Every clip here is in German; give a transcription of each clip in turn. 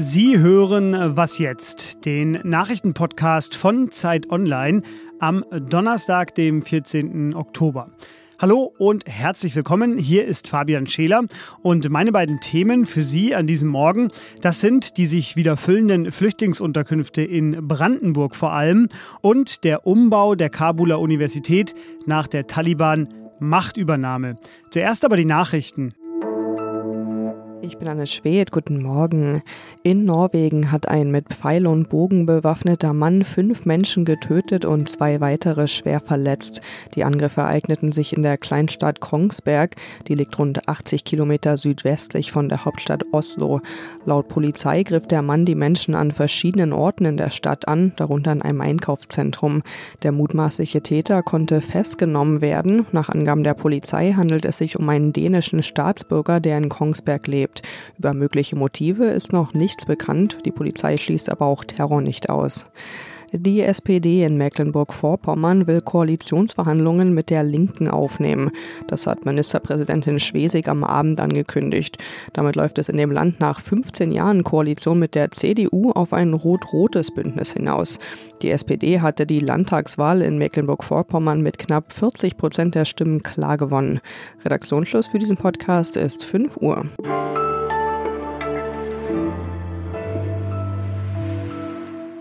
Sie hören Was jetzt, den Nachrichtenpodcast von Zeit Online am Donnerstag, dem 14. Oktober. Hallo und herzlich willkommen. Hier ist Fabian Scheler und meine beiden Themen für Sie an diesem Morgen, das sind die sich wieder füllenden Flüchtlingsunterkünfte in Brandenburg vor allem und der Umbau der Kabuler Universität nach der Taliban Machtübernahme. Zuerst aber die Nachrichten. Ich bin Anne Schwedt, guten Morgen. In Norwegen hat ein mit Pfeil und Bogen bewaffneter Mann fünf Menschen getötet und zwei weitere schwer verletzt. Die Angriffe ereigneten sich in der Kleinstadt Kongsberg, die liegt rund 80 Kilometer südwestlich von der Hauptstadt Oslo. Laut Polizei griff der Mann die Menschen an verschiedenen Orten in der Stadt an, darunter in einem Einkaufszentrum. Der mutmaßliche Täter konnte festgenommen werden. Nach Angaben der Polizei handelt es sich um einen dänischen Staatsbürger, der in Kongsberg lebt lebt. Über mögliche Motive ist noch nichts bekannt, die Polizei schließt aber auch Terror nicht aus. Die SPD in Mecklenburg-Vorpommern will Koalitionsverhandlungen mit der Linken aufnehmen. Das hat Ministerpräsidentin Schwesig am Abend angekündigt. Damit läuft es in dem Land nach 15 Jahren Koalition mit der CDU auf ein rot-rotes Bündnis hinaus. Die SPD hatte die Landtagswahl in Mecklenburg-Vorpommern mit knapp 40 Prozent der Stimmen klar gewonnen. Redaktionsschluss für diesen Podcast ist 5 Uhr.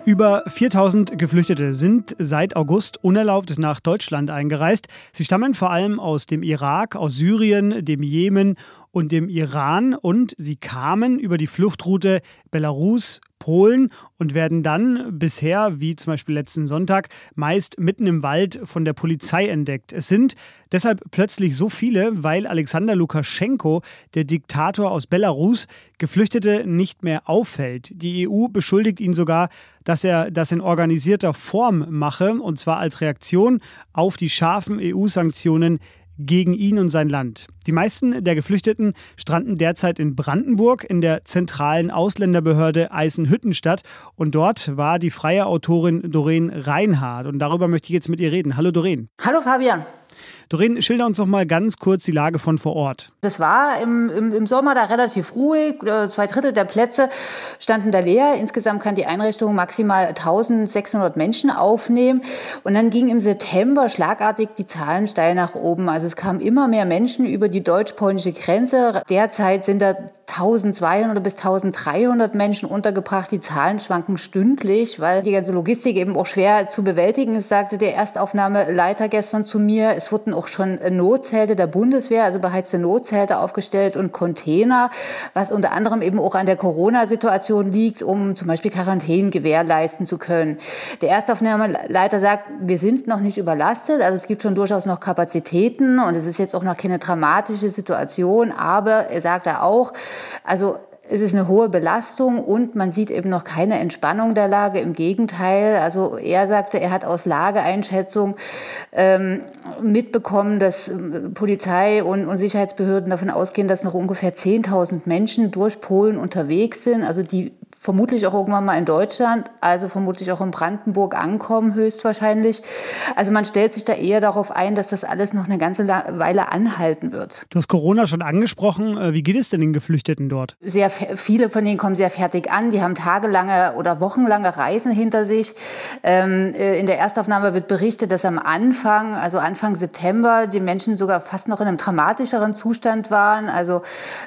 Über 4000 Geflüchtete sind seit August unerlaubt nach Deutschland eingereist. Sie stammen vor allem aus dem Irak, aus Syrien, dem Jemen und dem Iran und sie kamen über die Fluchtroute Belarus, Polen und werden dann bisher, wie zum Beispiel letzten Sonntag, meist mitten im Wald von der Polizei entdeckt. Es sind deshalb plötzlich so viele, weil Alexander Lukaschenko, der Diktator aus Belarus, Geflüchtete nicht mehr auffällt. Die EU beschuldigt ihn sogar, dass er das in organisierter Form mache, und zwar als Reaktion auf die scharfen EU-Sanktionen gegen ihn und sein Land. Die meisten der Geflüchteten stranden derzeit in Brandenburg in der zentralen Ausländerbehörde Eisenhüttenstadt und dort war die freie Autorin Doreen Reinhardt und darüber möchte ich jetzt mit ihr reden. Hallo Doreen. Hallo Fabian. Doreen, schilder uns doch mal ganz kurz die Lage von vor Ort. Das war im, im, im Sommer da relativ ruhig. Äh, zwei Drittel der Plätze standen da leer. Insgesamt kann die Einrichtung maximal 1600 Menschen aufnehmen. Und dann ging im September schlagartig die Zahlen steil nach oben. Also es kamen immer mehr Menschen über die deutsch-polnische Grenze. Derzeit sind da 1200 bis 1300 Menschen untergebracht. Die Zahlen schwanken stündlich, weil die ganze Logistik eben auch schwer zu bewältigen ist, sagte der Erstaufnahmeleiter gestern zu mir. Es wurden auch schon Notzelte der Bundeswehr, also beheizte Notzelte aufgestellt und Container, was unter anderem eben auch an der Corona-Situation liegt, um zum Beispiel Quarantänen gewährleisten zu können. Der Erstaufnahmeleiter sagt, wir sind noch nicht überlastet, also es gibt schon durchaus noch Kapazitäten und es ist jetzt auch noch keine dramatische Situation, aber er sagt da auch, also es ist eine hohe Belastung und man sieht eben noch keine Entspannung der Lage. Im Gegenteil, also er sagte, er hat aus Lageeinschätzung ähm, mitbekommen, dass äh, Polizei und, und Sicherheitsbehörden davon ausgehen, dass noch ungefähr 10.000 Menschen durch Polen unterwegs sind, also die vermutlich auch irgendwann mal in Deutschland, also vermutlich auch in Brandenburg ankommen, höchstwahrscheinlich. Also man stellt sich da eher darauf ein, dass das alles noch eine ganze Weile anhalten wird. Du hast Corona schon angesprochen. Äh, wie geht es denn den Geflüchteten dort? Sehr viele von denen kommen sehr fertig an. Die haben tagelange oder wochenlange Reisen hinter sich. Ähm, äh, in der Erstaufnahme wird berichtet, dass am Anfang, also Anfang September, die Menschen sogar fast noch in einem dramatischeren Zustand waren. Also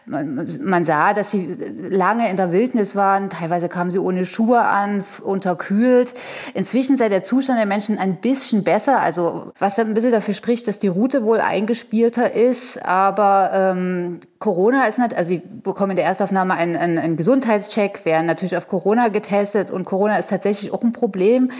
man, man sah, dass sie lange in der Wildnis waren, teilweise Teilweise kamen sie ohne Schuhe an, unterkühlt. Inzwischen sei der Zustand der Menschen ein bisschen besser, also was ein bisschen dafür spricht, dass die Route wohl eingespielter ist. Aber ähm, Corona ist nicht, also sie bekommen in der Erstaufnahme einen, einen, einen Gesundheitscheck, werden natürlich auf Corona getestet und Corona ist tatsächlich auch ein Problem,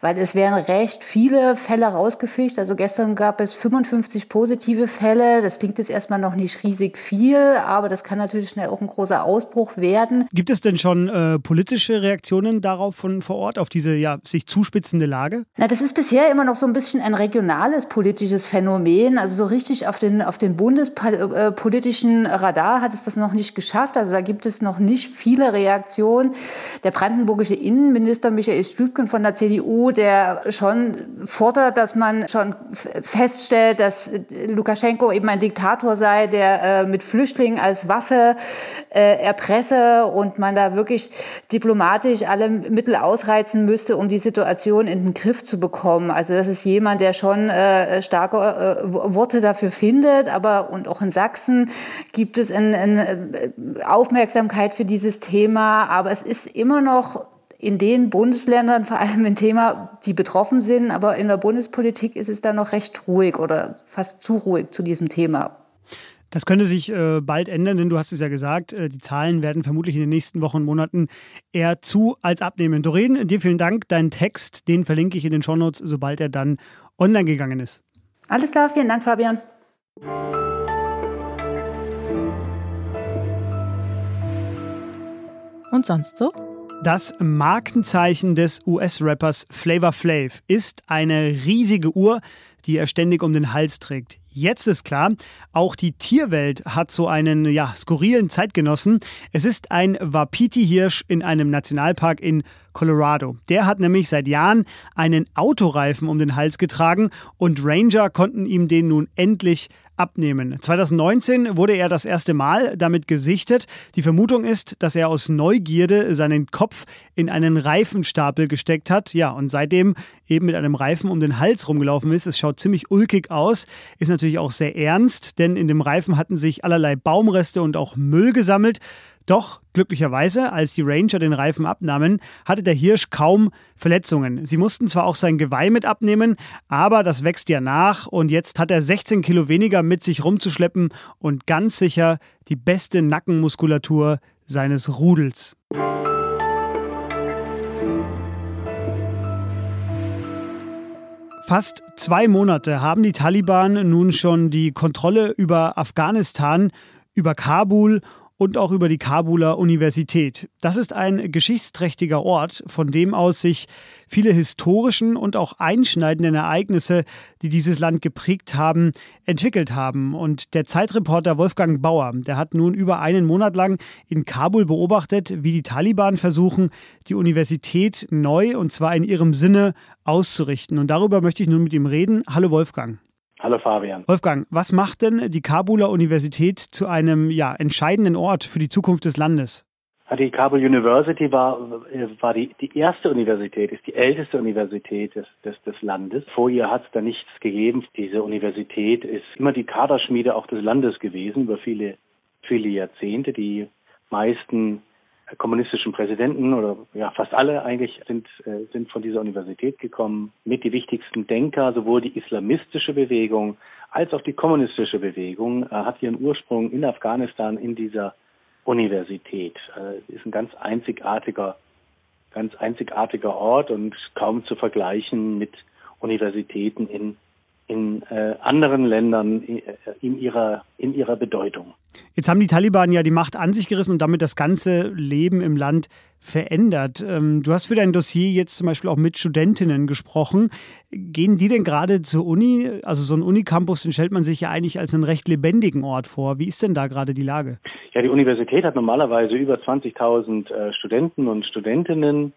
weil es werden recht viele Fälle rausgefischt. Also gestern gab es 55 positive Fälle. Das klingt jetzt erstmal noch nicht riesig viel, aber das kann natürlich schnell auch ein großer Ausbruch werden. Gibt es denn schon äh, politische Reaktionen darauf von vor Ort, auf diese ja, sich zuspitzende Lage? Na, das ist bisher immer noch so ein bisschen ein regionales politisches Phänomen. Also so richtig auf den, auf den bundespolitischen Radar hat es das noch nicht geschafft. Also da gibt es noch nicht viele Reaktionen. Der brandenburgische Innenminister Michael Stübken von der CDU, der schon fordert, dass man schon feststellt, dass Lukaschenko eben ein Diktator sei, der äh, mit Flüchtlingen als Waffe äh, erpresse und man da wirklich diplomatisch alle Mittel ausreizen müsste, um die Situation in den Griff zu bekommen. Also das ist jemand, der schon äh, starke äh, Worte dafür findet, aber und auch in Sachsen gibt es eine in äh, Aufmerksamkeit für dieses Thema, aber es ist immer noch in den Bundesländern vor allem ein Thema, die betroffen sind, aber in der Bundespolitik ist es da noch recht ruhig oder fast zu ruhig zu diesem Thema. Das könnte sich äh, bald ändern, denn du hast es ja gesagt, äh, die Zahlen werden vermutlich in den nächsten Wochen und Monaten eher zu als abnehmen. Doreen, dir vielen Dank. Deinen Text, den verlinke ich in den Shownotes, sobald er dann online gegangen ist. Alles klar, vielen Dank, Fabian. Und sonst so? Das Markenzeichen des US-Rappers Flavor Flav ist eine riesige Uhr, die er ständig um den Hals trägt. Jetzt ist klar, auch die Tierwelt hat so einen ja, skurrilen Zeitgenossen. Es ist ein Wapiti-Hirsch in einem Nationalpark in Colorado. Der hat nämlich seit Jahren einen Autoreifen um den Hals getragen und Ranger konnten ihm den nun endlich abnehmen. 2019 wurde er das erste Mal damit gesichtet. Die Vermutung ist, dass er aus Neugierde seinen Kopf in einen Reifenstapel gesteckt hat. Ja, und seitdem eben mit einem Reifen um den Hals rumgelaufen ist. Es schaut ziemlich ulkig aus, ist natürlich auch sehr ernst, denn in dem Reifen hatten sich allerlei Baumreste und auch Müll gesammelt. Doch glücklicherweise, als die Ranger den Reifen abnahmen, hatte der Hirsch kaum Verletzungen. Sie mussten zwar auch sein Geweih mit abnehmen, aber das wächst ja nach und jetzt hat er 16 Kilo weniger mit sich rumzuschleppen und ganz sicher die beste Nackenmuskulatur seines Rudels. Fast zwei Monate haben die Taliban nun schon die Kontrolle über Afghanistan, über Kabul und auch über die Kabuler Universität. Das ist ein geschichtsträchtiger Ort, von dem aus sich viele historischen und auch einschneidenden Ereignisse, die dieses Land geprägt haben, entwickelt haben. Und der Zeitreporter Wolfgang Bauer, der hat nun über einen Monat lang in Kabul beobachtet, wie die Taliban versuchen, die Universität neu und zwar in ihrem Sinne auszurichten. Und darüber möchte ich nun mit ihm reden. Hallo Wolfgang. Hallo Fabian. Wolfgang, was macht denn die Kabuler Universität zu einem ja, entscheidenden Ort für die Zukunft des Landes? Die Kabul University war, war die, die erste Universität, ist die älteste Universität des, des, des Landes. Vor ihr hat es da nichts gegeben. Diese Universität ist immer die Kaderschmiede auch des Landes gewesen über viele, viele Jahrzehnte. Die meisten kommunistischen Präsidenten oder ja fast alle eigentlich sind, äh, sind von dieser Universität gekommen. Mit die wichtigsten Denker, sowohl die islamistische Bewegung als auch die kommunistische Bewegung, äh, hat ihren Ursprung in Afghanistan in dieser Universität. Äh, ist ein ganz einzigartiger, ganz einzigartiger Ort und kaum zu vergleichen mit Universitäten in in äh, anderen Ländern äh, in ihrer, in ihrer Bedeutung. Jetzt haben die Taliban ja die Macht an sich gerissen und damit das ganze Leben im Land verändert. Ähm, du hast für dein Dossier jetzt zum Beispiel auch mit Studentinnen gesprochen. Gehen die denn gerade zur Uni? Also so ein Unicampus, den stellt man sich ja eigentlich als einen recht lebendigen Ort vor. Wie ist denn da gerade die Lage? Ja, die Universität hat normalerweise über 20.000 äh, Studenten und Studentinnen.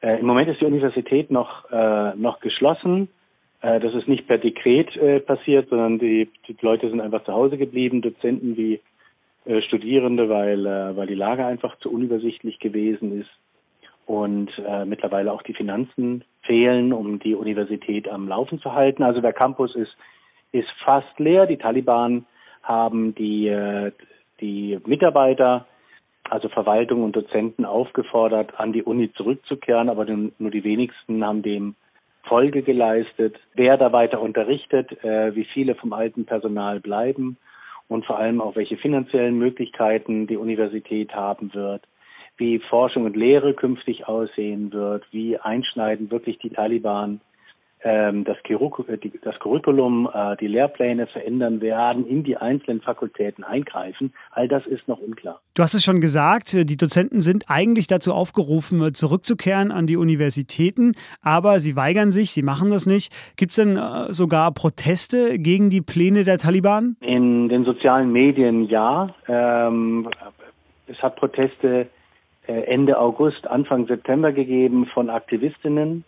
Äh, Im Moment ist die Universität noch, äh, noch geschlossen. Äh, das ist nicht per Dekret äh, passiert, sondern die, die, Leute sind einfach zu Hause geblieben, Dozenten wie äh, Studierende, weil, weil die Lage einfach zu unübersichtlich gewesen ist und mittlerweile auch die Finanzen fehlen, um die Universität am Laufen zu halten. Also der Campus ist, ist fast leer. Die Taliban haben die, die Mitarbeiter, also Verwaltung und Dozenten aufgefordert, an die Uni zurückzukehren, aber nur die wenigsten haben dem Folge geleistet, wer da weiter unterrichtet, äh, wie viele vom alten Personal bleiben und vor allem auch welche finanziellen Möglichkeiten die Universität haben wird, wie Forschung und Lehre künftig aussehen wird, wie einschneidend wirklich die Taliban das, das Curriculum, äh, die Lehrpläne verändern werden, in die einzelnen Fakultäten eingreifen. All das ist noch unklar. Du hast es schon gesagt, äh, die Dozenten sind eigentlich dazu aufgerufen, äh, zurückzukehren an die Universitäten, aber sie weigern sich, sie machen das nicht. Gibt es denn sogar Proteste gegen die Pläne der Taliban? In den sozialen Medien ja. Ähm, es hat Proteste Ende August, Anfang September gegeben von Aktivistinnen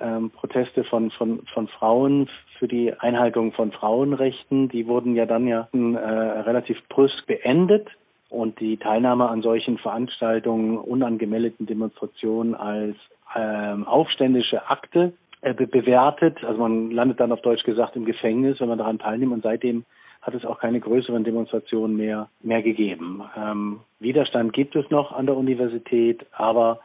ähm, Proteste von, von, von Frauen für die Einhaltung von Frauenrechten. Die wurden ja dann ja äh, relativ brüsk beendet. und die Teilnahme an solchen Veranstaltungen, unangemeldeten Demonstrationen als ähm, aufständische Akte äh, bewertet. Also man landet dann auf Deutsch gesagt im Gefängnis, wenn man daran teilnimmt und seitdem hat es auch keine größeren Demonstrationen mehr, mehr gegeben. Ähm, Widerstand gibt es noch an der Universität, aber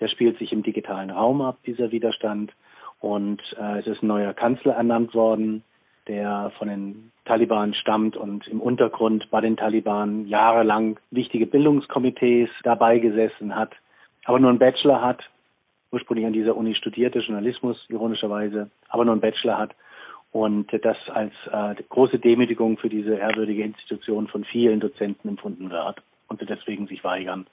der spielt sich im digitalen Raum ab, dieser Widerstand. Und äh, es ist ein neuer Kanzler ernannt worden, der von den Taliban stammt und im Untergrund bei den Taliban jahrelang wichtige Bildungskomitees dabei gesessen hat, aber nur einen Bachelor hat, ursprünglich an dieser Uni studierte, Journalismus ironischerweise, aber nur einen Bachelor hat und das als äh, große Demütigung für diese ehrwürdige Institution von vielen Dozenten empfunden wird und sie deswegen sich weigern,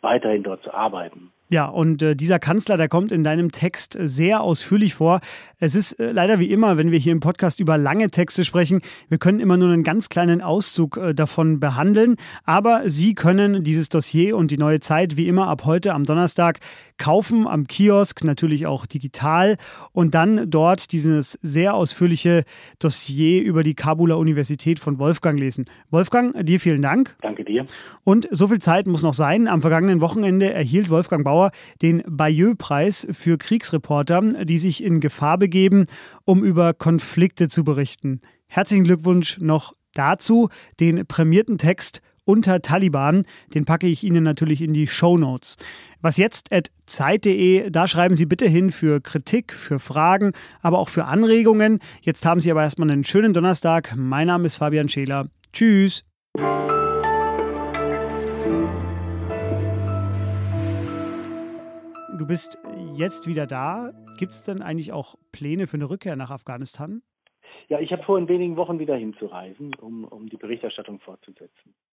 weiterhin dort zu arbeiten. Ja, und äh, dieser Kanzler, der kommt in deinem Text sehr ausführlich vor. Es ist äh, leider wie immer, wenn wir hier im Podcast über lange Texte sprechen, wir können immer nur einen ganz kleinen Auszug äh, davon behandeln. Aber Sie können dieses Dossier und die neue Zeit wie immer ab heute am Donnerstag kaufen, am Kiosk, natürlich auch digital und dann dort dieses sehr ausführliche Dossier über die Kabuler Universität von Wolfgang lesen. Wolfgang, dir vielen Dank. Danke dir. Und so viel Zeit muss noch sein. Am vergangenen Wochenende erhielt Wolfgang Bauer Bauer den Bayeux-Preis für Kriegsreporter, die sich in Gefahr begeben, um über Konflikte zu berichten. Herzlichen Glückwunsch noch dazu. Den prämierten Text unter Taliban, den packe ich Ihnen natürlich in die Show Notes. Was jetzt at Zeit.de, da schreiben Sie bitte hin für Kritik, für Fragen, aber auch für Anregungen. Jetzt haben Sie aber erstmal einen schönen Donnerstag. Mein Name ist Fabian Scheler. Tschüss. Du bist jetzt wieder da. Gibt es denn eigentlich auch Pläne für eine Rückkehr nach Afghanistan? Ja, ich habe vor in wenigen Wochen wieder hinzureisen, um, um die Berichterstattung fortzusetzen.